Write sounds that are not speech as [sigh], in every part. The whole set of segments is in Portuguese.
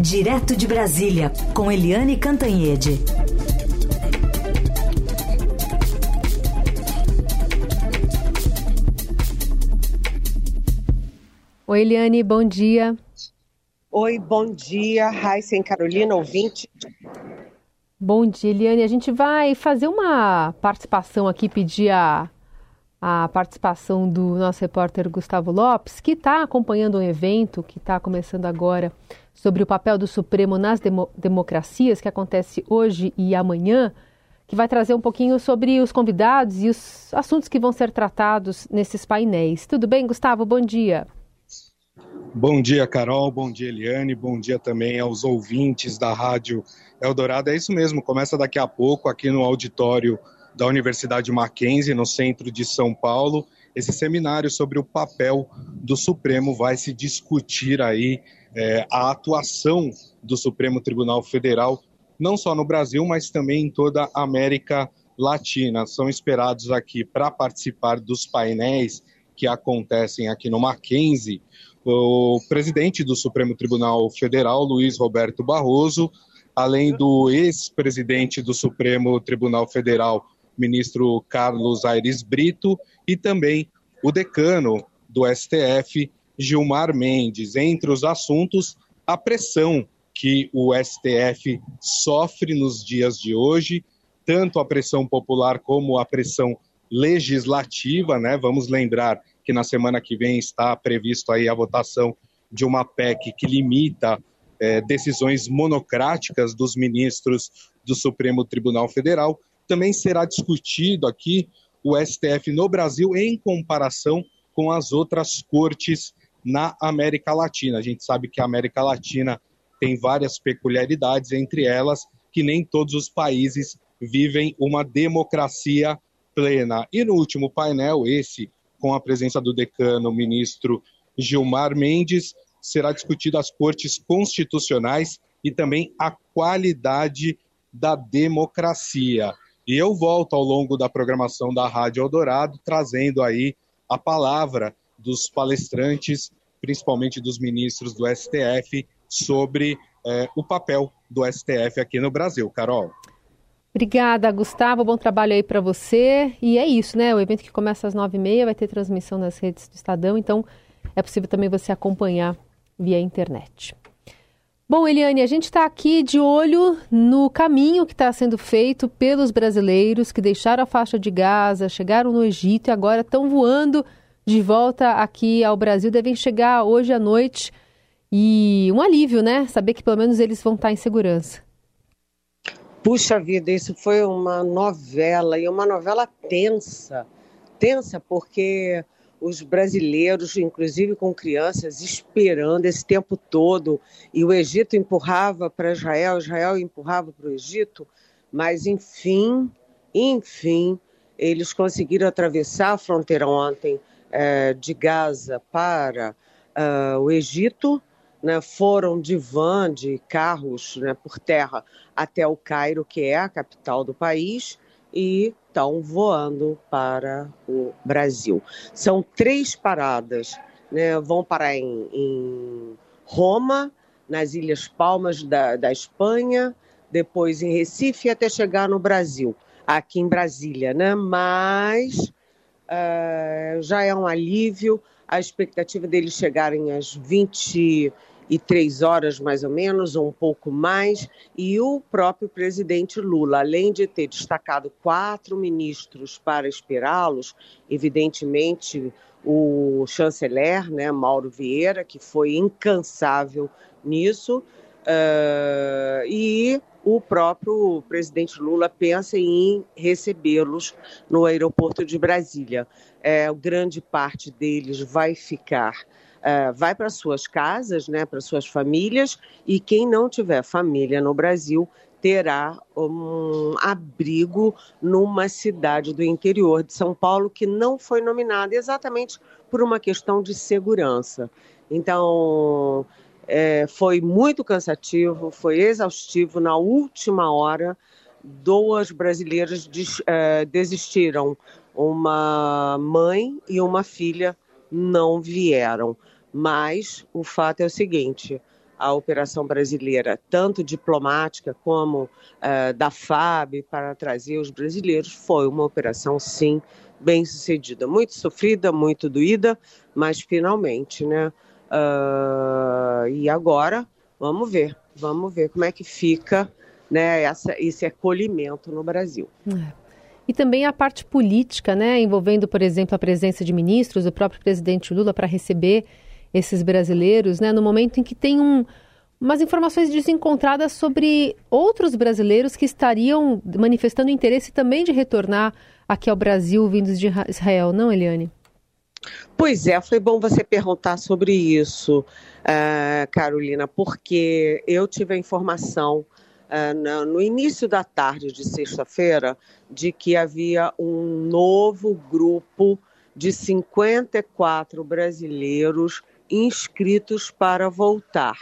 Direto de Brasília, com Eliane Cantanhede. Oi, Eliane, bom dia. Oi, bom dia, Raíssa e Carolina, ouvinte. Bom dia, Eliane. A gente vai fazer uma participação aqui, pedir a, a participação do nosso repórter Gustavo Lopes, que está acompanhando um evento que está começando agora sobre o papel do Supremo nas demo democracias, que acontece hoje e amanhã, que vai trazer um pouquinho sobre os convidados e os assuntos que vão ser tratados nesses painéis. Tudo bem, Gustavo? Bom dia. Bom dia, Carol. Bom dia, Eliane. Bom dia também aos ouvintes da Rádio Eldorado. É isso mesmo, começa daqui a pouco aqui no auditório da Universidade Mackenzie, no centro de São Paulo. Esse seminário sobre o papel do Supremo vai se discutir aí é, a atuação do Supremo Tribunal Federal, não só no Brasil, mas também em toda a América Latina. São esperados aqui para participar dos painéis que acontecem aqui no Mackenzie o presidente do Supremo Tribunal Federal, Luiz Roberto Barroso, além do ex-presidente do Supremo Tribunal Federal, ministro Carlos Aires Brito, e também o decano do STF, Gilmar Mendes. Entre os assuntos, a pressão que o STF sofre nos dias de hoje, tanto a pressão popular como a pressão legislativa, né? Vamos lembrar que na semana que vem está previsto aí a votação de uma PEC que limita é, decisões monocráticas dos ministros do Supremo Tribunal Federal. Também será discutido aqui o STF no Brasil em comparação com as outras cortes na América Latina. A gente sabe que a América Latina tem várias peculiaridades, entre elas que nem todos os países vivem uma democracia plena. E no último painel, esse com a presença do decano, ministro Gilmar Mendes, será discutida as cortes constitucionais e também a qualidade da democracia. E eu volto ao longo da programação da Rádio Eldorado, trazendo aí a palavra dos palestrantes, principalmente dos ministros do STF, sobre eh, o papel do STF aqui no Brasil. Carol. Obrigada, Gustavo. Bom trabalho aí para você. E é isso, né? O evento que começa às nove e meia vai ter transmissão nas redes do Estadão, então é possível também você acompanhar via internet. Bom, Eliane, a gente está aqui de olho no caminho que está sendo feito pelos brasileiros que deixaram a faixa de Gaza, chegaram no Egito e agora estão voando de volta aqui ao Brasil. Devem chegar hoje à noite. E um alívio, né? Saber que pelo menos eles vão estar em segurança. Puxa vida, isso foi uma novela, e uma novela tensa. Tensa porque os brasileiros, inclusive com crianças, esperando esse tempo todo, e o Egito empurrava para Israel, Israel empurrava para o Egito, mas enfim, enfim, eles conseguiram atravessar a fronteira ontem é, de Gaza para uh, o Egito né, foram de van, de carros né, por terra até o Cairo, que é a capital do país, e estão voando para o Brasil. São três paradas, né, vão parar em, em, Roma, nas Ilhas Palmas da, da Espanha, depois em Recife até chegar no Brasil, aqui em Brasília, né? Mas uh, já é um alívio a expectativa deles chegarem às 20 e três horas mais ou menos, ou um pouco mais, e o próprio presidente Lula, além de ter destacado quatro ministros para esperá-los, evidentemente o chanceler, né, Mauro Vieira, que foi incansável nisso, uh, e o próprio presidente Lula pensa em recebê-los no aeroporto de Brasília. É, grande parte deles vai ficar uh, vai para suas casas, né, para suas famílias, e quem não tiver família no Brasil terá um abrigo numa cidade do interior de São Paulo que não foi nominada exatamente por uma questão de segurança. Então, é, foi muito cansativo, foi exaustivo. Na última hora, duas brasileiras des, é, desistiram. Uma mãe e uma filha não vieram. Mas o fato é o seguinte: a operação brasileira, tanto diplomática como uh, da FAB, para trazer os brasileiros, foi uma operação, sim, bem sucedida. Muito sofrida, muito doída, mas finalmente, né? Uh, e agora, vamos ver, vamos ver como é que fica né, essa, esse acolhimento no Brasil. É. E também a parte política, né, envolvendo, por exemplo, a presença de ministros, o próprio presidente Lula para receber esses brasileiros, né, no momento em que tem um, umas informações desencontradas sobre outros brasileiros que estariam manifestando interesse também de retornar aqui ao Brasil vindos de Israel, não, Eliane? Pois é, foi bom você perguntar sobre isso, uh, Carolina, porque eu tive a informação no início da tarde de sexta-feira de que havia um novo grupo de 54 brasileiros inscritos para voltar.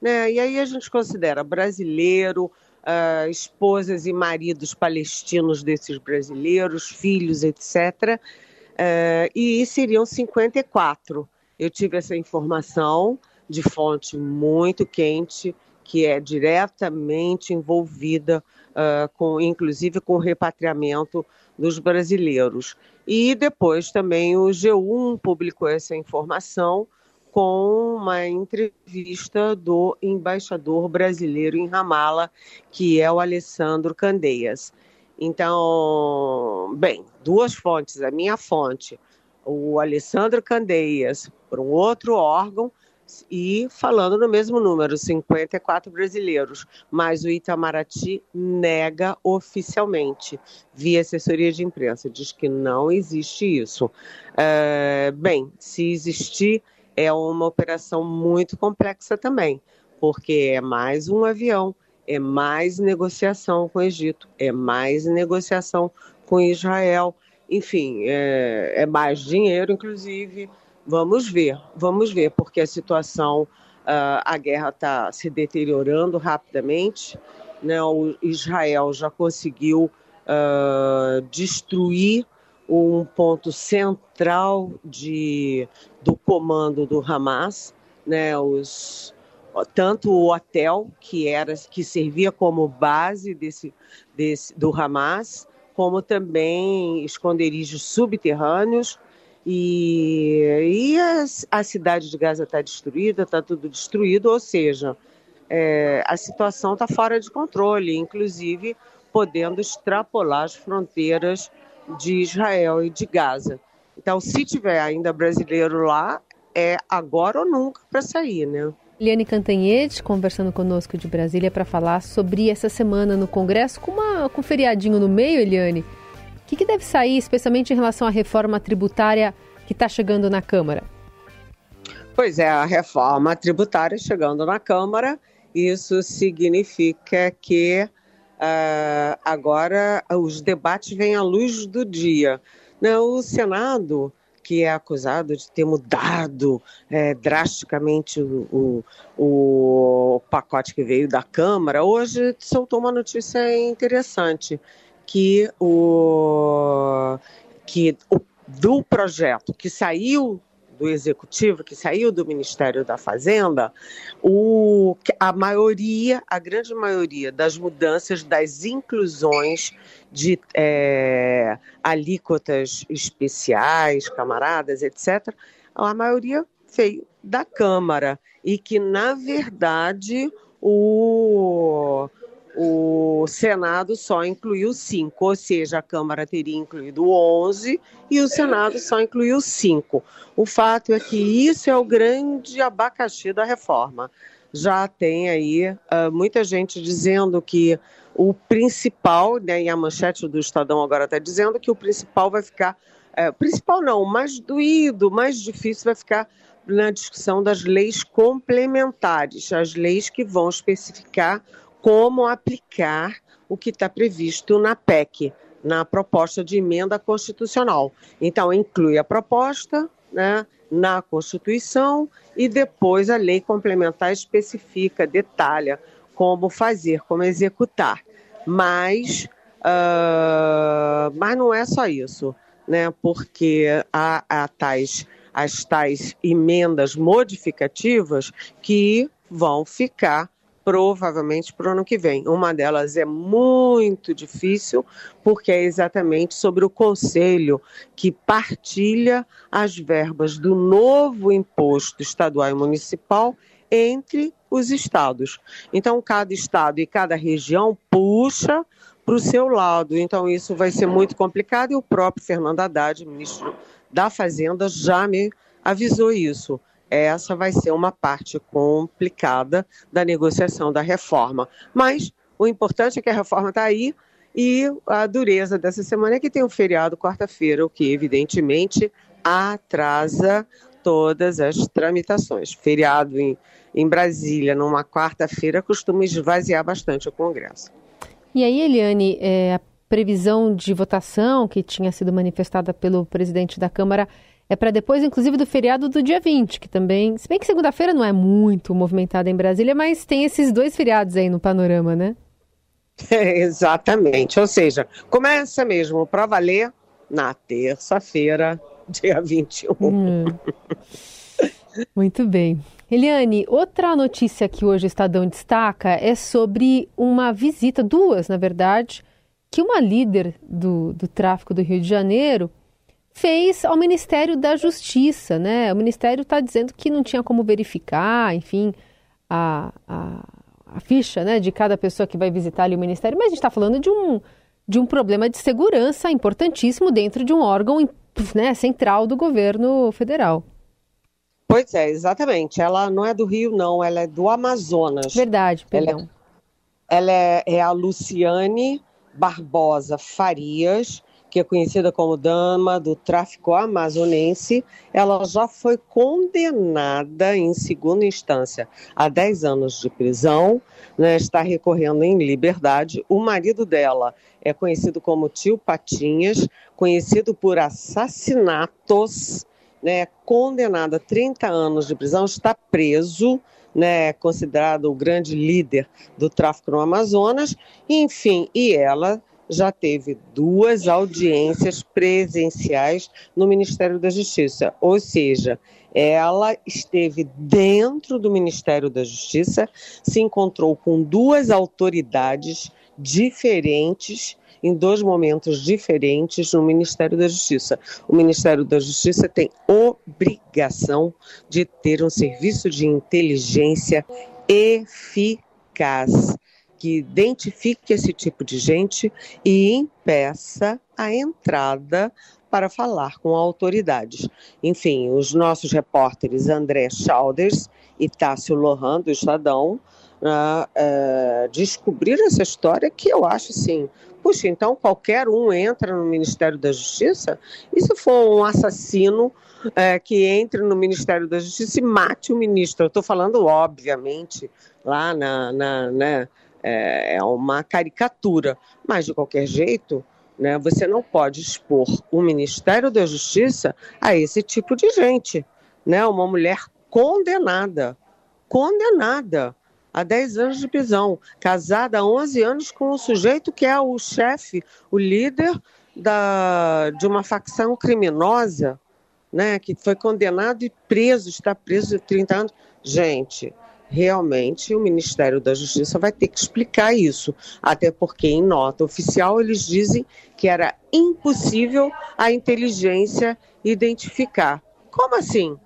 Né? E aí a gente considera brasileiro, uh, esposas e maridos palestinos desses brasileiros, filhos, etc. Uh, e seriam 54. Eu tive essa informação de fonte muito quente, que é diretamente envolvida uh, com, inclusive com o repatriamento dos brasileiros. E depois também o G1 publicou essa informação com uma entrevista do embaixador brasileiro em Ramala, que é o Alessandro Candeias. Então, bem, duas fontes, a minha fonte, o Alessandro Candeias, por um outro órgão, e falando no mesmo número, 54 brasileiros, mas o Itamaraty nega oficialmente, via assessoria de imprensa, diz que não existe isso. É, bem, se existir, é uma operação muito complexa também, porque é mais um avião, é mais negociação com o Egito, é mais negociação com Israel, enfim, é, é mais dinheiro, inclusive. Vamos ver, vamos ver, porque a situação, uh, a guerra está se deteriorando rapidamente. Né? O Israel já conseguiu uh, destruir um ponto central de, do comando do Hamas, né? Os, tanto o hotel que era que servia como base desse, desse do Hamas, como também esconderijos subterrâneos e, e a, a cidade de Gaza está destruída, está tudo destruído, ou seja, é, a situação está fora de controle, inclusive podendo extrapolar as fronteiras de Israel e de Gaza. Então, se tiver ainda brasileiro lá, é agora ou nunca para sair, né? Eliane Cantanhede conversando conosco de Brasília para falar sobre essa semana no Congresso, com, uma, com um feriadinho no meio, Eliane que, que deve sair, especialmente em relação à reforma tributária que está chegando na Câmara? Pois é, a reforma tributária chegando na Câmara, isso significa que uh, agora os debates vêm à luz do dia. Não, o Senado, que é acusado de ter mudado é, drasticamente o, o, o pacote que veio da Câmara, hoje soltou uma notícia interessante que o que o, do projeto que saiu do executivo, que saiu do Ministério da Fazenda, o, a maioria, a grande maioria das mudanças, das inclusões de é, alíquotas especiais, camaradas, etc., a maioria veio da Câmara e que, na verdade, o o Senado só incluiu cinco, ou seja, a Câmara teria incluído 11 e o Senado só incluiu cinco. O fato é que isso é o grande abacaxi da reforma. Já tem aí uh, muita gente dizendo que o principal, né, e a manchete do Estadão agora está dizendo que o principal vai ficar, uh, principal não, mais doído, mais difícil vai ficar na discussão das leis complementares, as leis que vão especificar como aplicar o que está previsto na PEC, na proposta de emenda constitucional. Então, inclui a proposta né, na Constituição e depois a lei complementar especifica, detalha como fazer, como executar. Mas, uh, mas não é só isso, né, porque há, há tais, as tais emendas modificativas que vão ficar provavelmente para o ano que vem. Uma delas é muito difícil, porque é exatamente sobre o conselho que partilha as verbas do novo imposto estadual e municipal entre os estados. Então, cada estado e cada região puxa para o seu lado. Então, isso vai ser muito complicado e o próprio Fernando Haddad, ministro da Fazenda, já me avisou isso essa vai ser uma parte complicada da negociação da reforma. Mas o importante é que a reforma está aí e a dureza dessa semana é que tem um feriado quarta-feira, o que evidentemente atrasa todas as tramitações. Feriado em, em Brasília, numa quarta-feira, costuma esvaziar bastante o Congresso. E aí, Eliane, é, a previsão de votação que tinha sido manifestada pelo presidente da Câmara é para depois, inclusive, do feriado do dia 20, que também. Se bem que segunda-feira não é muito movimentada em Brasília, mas tem esses dois feriados aí no panorama, né? É, [laughs] exatamente. Ou seja, começa mesmo para valer na terça-feira, [laughs] dia 21. Hum. Muito bem. Eliane, outra notícia que hoje o Estadão destaca é sobre uma visita, duas, na verdade, que uma líder do, do tráfico do Rio de Janeiro fez ao Ministério da Justiça, né? O Ministério está dizendo que não tinha como verificar, enfim, a, a, a, ficha né, de cada pessoa que vai visitar ali o Ministério, mas a gente está falando de um, de um problema de segurança importantíssimo dentro de um órgão né, central do governo federal. Pois é, exatamente. Ela não é do Rio, não, ela é do Amazonas. Verdade, perdão. Ela é, ela é, é a Luciane Barbosa Farias, que é conhecida como dama do tráfico amazonense, ela já foi condenada em segunda instância a 10 anos de prisão, né, está recorrendo em liberdade. O marido dela é conhecido como Tio Patinhas, conhecido por assassinatos, né, condenado a 30 anos de prisão, está preso. Né, considerado o grande líder do tráfico no Amazonas, enfim, e ela já teve duas audiências presenciais no Ministério da Justiça, ou seja, ela esteve dentro do Ministério da Justiça, se encontrou com duas autoridades diferentes em dois momentos diferentes no Ministério da Justiça. O Ministério da Justiça tem obrigação de ter um serviço de inteligência eficaz que identifique esse tipo de gente e impeça a entrada para falar com autoridades. Enfim, os nossos repórteres André Chalders e Tássio Lohan, do Estadão, uh, uh, descobriram essa história que eu acho assim. Puxa, então qualquer um entra no Ministério da Justiça? E se for um assassino uh, que entre no Ministério da Justiça e mate o ministro? Eu estou falando, obviamente, lá na, na né, é, é uma caricatura, mas de qualquer jeito, né, você não pode expor o Ministério da Justiça a esse tipo de gente, né? Uma mulher condenada, condenada a 10 anos de prisão, casada há 11 anos com um sujeito que é o chefe, o líder da, de uma facção criminosa, né, que foi condenado e preso, está preso há 30 anos. Gente, realmente o Ministério da Justiça vai ter que explicar isso, até porque em nota oficial eles dizem que era impossível a inteligência identificar. Como assim?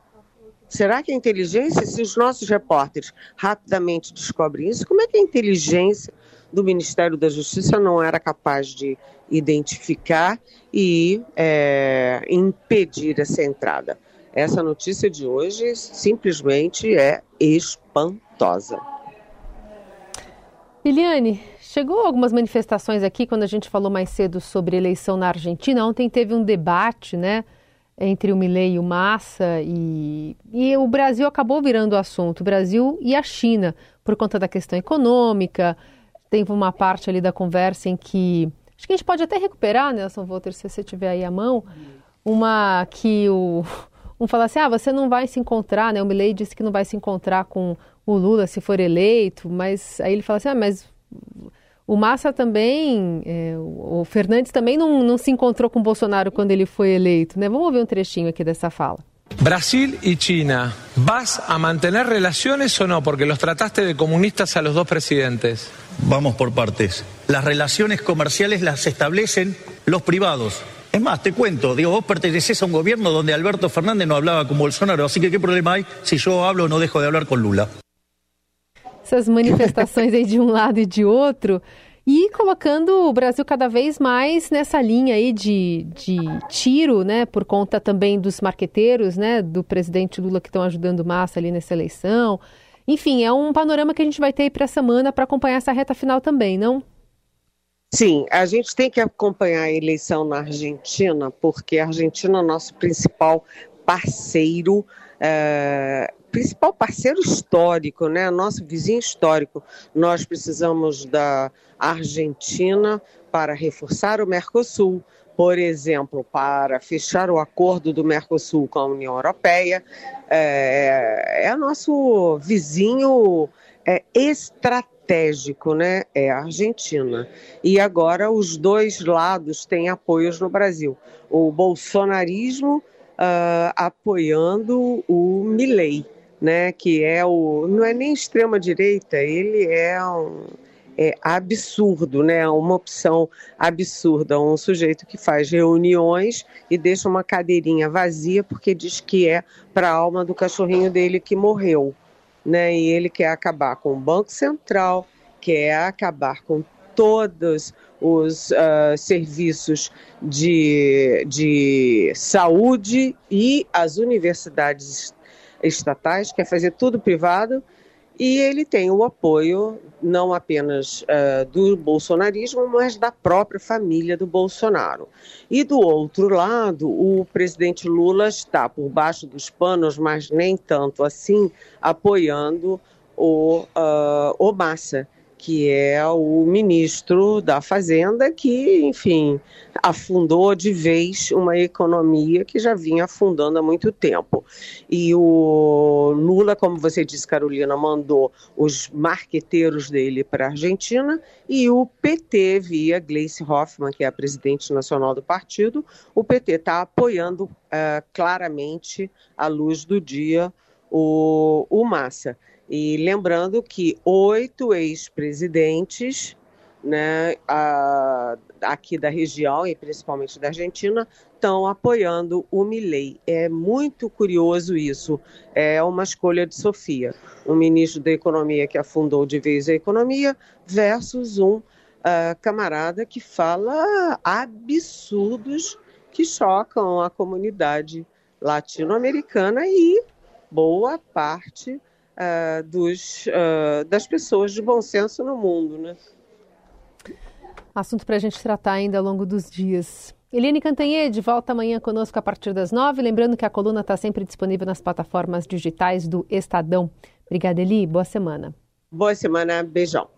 Será que a inteligência, se os nossos repórteres rapidamente descobrem isso, como é que a inteligência do Ministério da Justiça não era capaz de identificar e é, impedir essa entrada? Essa notícia de hoje simplesmente é espantosa. Eliane, chegou algumas manifestações aqui quando a gente falou mais cedo sobre eleição na Argentina. Ontem teve um debate, né, entre o Milei e o Massa e, e o Brasil acabou virando o assunto, o Brasil e a China, por conta da questão econômica. Teve uma parte ali da conversa em que acho que a gente pode até recuperar, Nelson Volter, se você tiver aí à mão, uma que o um fala assim, ah, você não vai se encontrar, né? O Milley disse que não vai se encontrar com o Lula se for eleito, mas aí ele fala assim, ah, mas o Massa também, é, o Fernandes também não, não se encontrou com o Bolsonaro quando ele foi eleito, né? Vamos ouvir um trechinho aqui dessa fala. Brasil y China, ¿vas a mantener relaciones o no? Porque los trataste de comunistas a los dos presidentes. Vamos por partes. Las relaciones comerciales las establecen los privados. Es más, te cuento, digo, vos perteneces a un gobierno donde Alberto Fernández no hablaba con Bolsonaro, así que ¿qué problema hay si yo hablo o no dejo de hablar con Lula? Essas manifestações aí de um lado e de outro. e colocando o Brasil cada vez mais nessa linha aí de, de tiro, né, por conta também dos marqueteiros, né, do presidente Lula que estão ajudando massa ali nessa eleição. Enfim, é um panorama que a gente vai ter para a semana para acompanhar essa reta final também, não? Sim, a gente tem que acompanhar a eleição na Argentina, porque a Argentina é nosso principal parceiro é, principal parceiro histórico, né? Nosso vizinho histórico. Nós precisamos da Argentina para reforçar o Mercosul, por exemplo, para fechar o acordo do Mercosul com a União Europeia. É, é nosso vizinho é, estratégico, né? É a Argentina. E agora os dois lados têm apoios no Brasil. O bolsonarismo uh, apoiando o Milley né, que é o não é nem extrema direita, ele é um é absurdo, né? Uma opção absurda, um sujeito que faz reuniões e deixa uma cadeirinha vazia porque diz que é para a alma do cachorrinho dele que morreu, né? E ele quer acabar com o Banco Central, quer acabar com todos os uh, serviços de, de saúde e as universidades estatais, quer fazer tudo privado, e ele tem o apoio não apenas uh, do bolsonarismo, mas da própria família do Bolsonaro. E do outro lado, o presidente Lula está por baixo dos panos, mas nem tanto assim, apoiando o, uh, o Massa que é o ministro da Fazenda, que, enfim, afundou de vez uma economia que já vinha afundando há muito tempo. E o Lula, como você disse, Carolina, mandou os marqueteiros dele para a Argentina e o PT, via Gleice Hoffmann, que é a presidente nacional do partido, o PT está apoiando uh, claramente, à luz do dia, o, o Massa. E lembrando que oito ex-presidentes né, aqui da região e principalmente da Argentina estão apoiando o Milei. É muito curioso isso. É uma escolha de Sofia, um ministro da Economia que afundou de vez a economia versus um uh, camarada que fala absurdos que chocam a comunidade latino-americana e boa parte uh, dos, uh, das pessoas de bom senso no mundo. Né? Assunto para a gente tratar ainda ao longo dos dias. Eliane Cantanhede volta amanhã conosco a partir das nove. Lembrando que a coluna está sempre disponível nas plataformas digitais do Estadão. Obrigada, Eli. Boa semana. Boa semana. Beijão.